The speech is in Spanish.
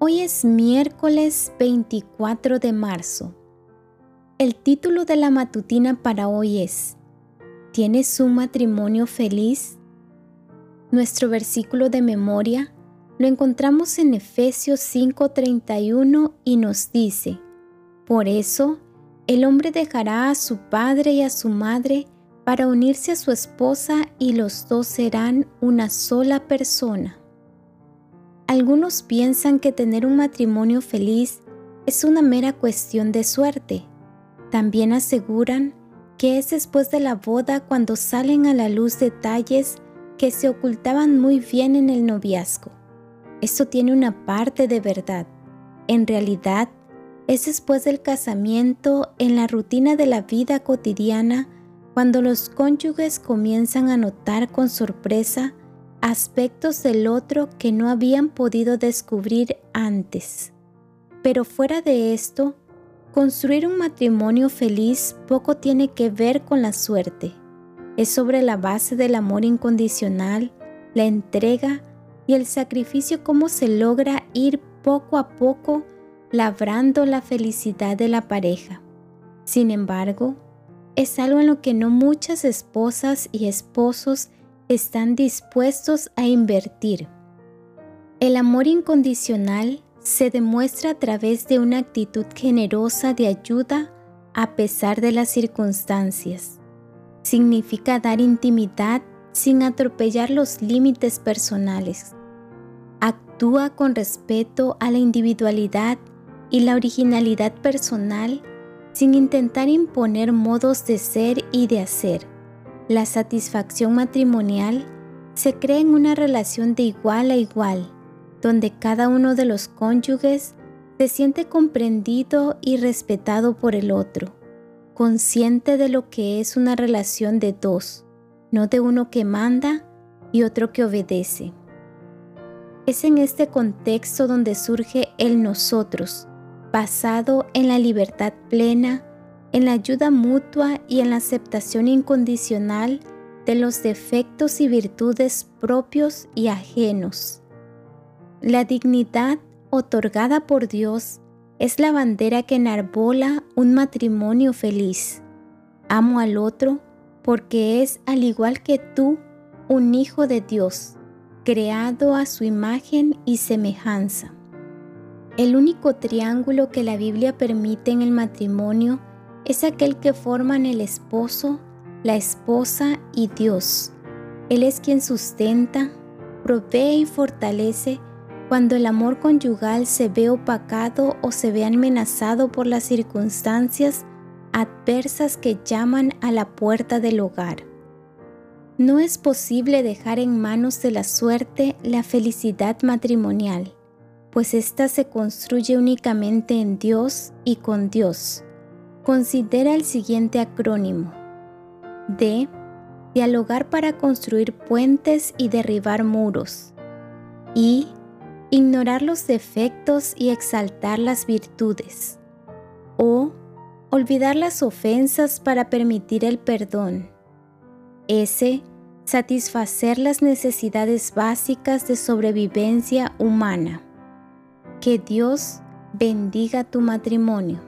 Hoy es miércoles 24 de marzo. El título de la matutina para hoy es ¿Tienes un matrimonio feliz? Nuestro versículo de memoria lo encontramos en Efesios 5:31 y nos dice, Por eso, el hombre dejará a su padre y a su madre para unirse a su esposa y los dos serán una sola persona. Algunos piensan que tener un matrimonio feliz es una mera cuestión de suerte. También aseguran que es después de la boda cuando salen a la luz detalles que se ocultaban muy bien en el noviazgo. Esto tiene una parte de verdad. En realidad, es después del casamiento, en la rutina de la vida cotidiana, cuando los cónyuges comienzan a notar con sorpresa aspectos del otro que no habían podido descubrir antes. Pero fuera de esto, construir un matrimonio feliz poco tiene que ver con la suerte. Es sobre la base del amor incondicional, la entrega y el sacrificio cómo se logra ir poco a poco labrando la felicidad de la pareja. Sin embargo, es algo en lo que no muchas esposas y esposos están dispuestos a invertir. El amor incondicional se demuestra a través de una actitud generosa de ayuda a pesar de las circunstancias. Significa dar intimidad sin atropellar los límites personales. Actúa con respeto a la individualidad y la originalidad personal sin intentar imponer modos de ser y de hacer la satisfacción matrimonial se crea en una relación de igual a igual, donde cada uno de los cónyuges se siente comprendido y respetado por el otro, consciente de lo que es una relación de dos, no de uno que manda y otro que obedece. Es en este contexto donde surge el nosotros, basado en la libertad plena, en la ayuda mutua y en la aceptación incondicional de los defectos y virtudes propios y ajenos. La dignidad otorgada por Dios es la bandera que enarbola un matrimonio feliz. Amo al otro porque es, al igual que tú, un hijo de Dios, creado a su imagen y semejanza. El único triángulo que la Biblia permite en el matrimonio es aquel que forman el esposo, la esposa y Dios. Él es quien sustenta, provee y fortalece cuando el amor conyugal se ve opacado o se ve amenazado por las circunstancias adversas que llaman a la puerta del hogar. No es posible dejar en manos de la suerte la felicidad matrimonial, pues ésta se construye únicamente en Dios y con Dios. Considera el siguiente acrónimo. D. Dialogar para construir puentes y derribar muros. I. Ignorar los defectos y exaltar las virtudes. O. Olvidar las ofensas para permitir el perdón. S. Satisfacer las necesidades básicas de sobrevivencia humana. Que Dios bendiga tu matrimonio.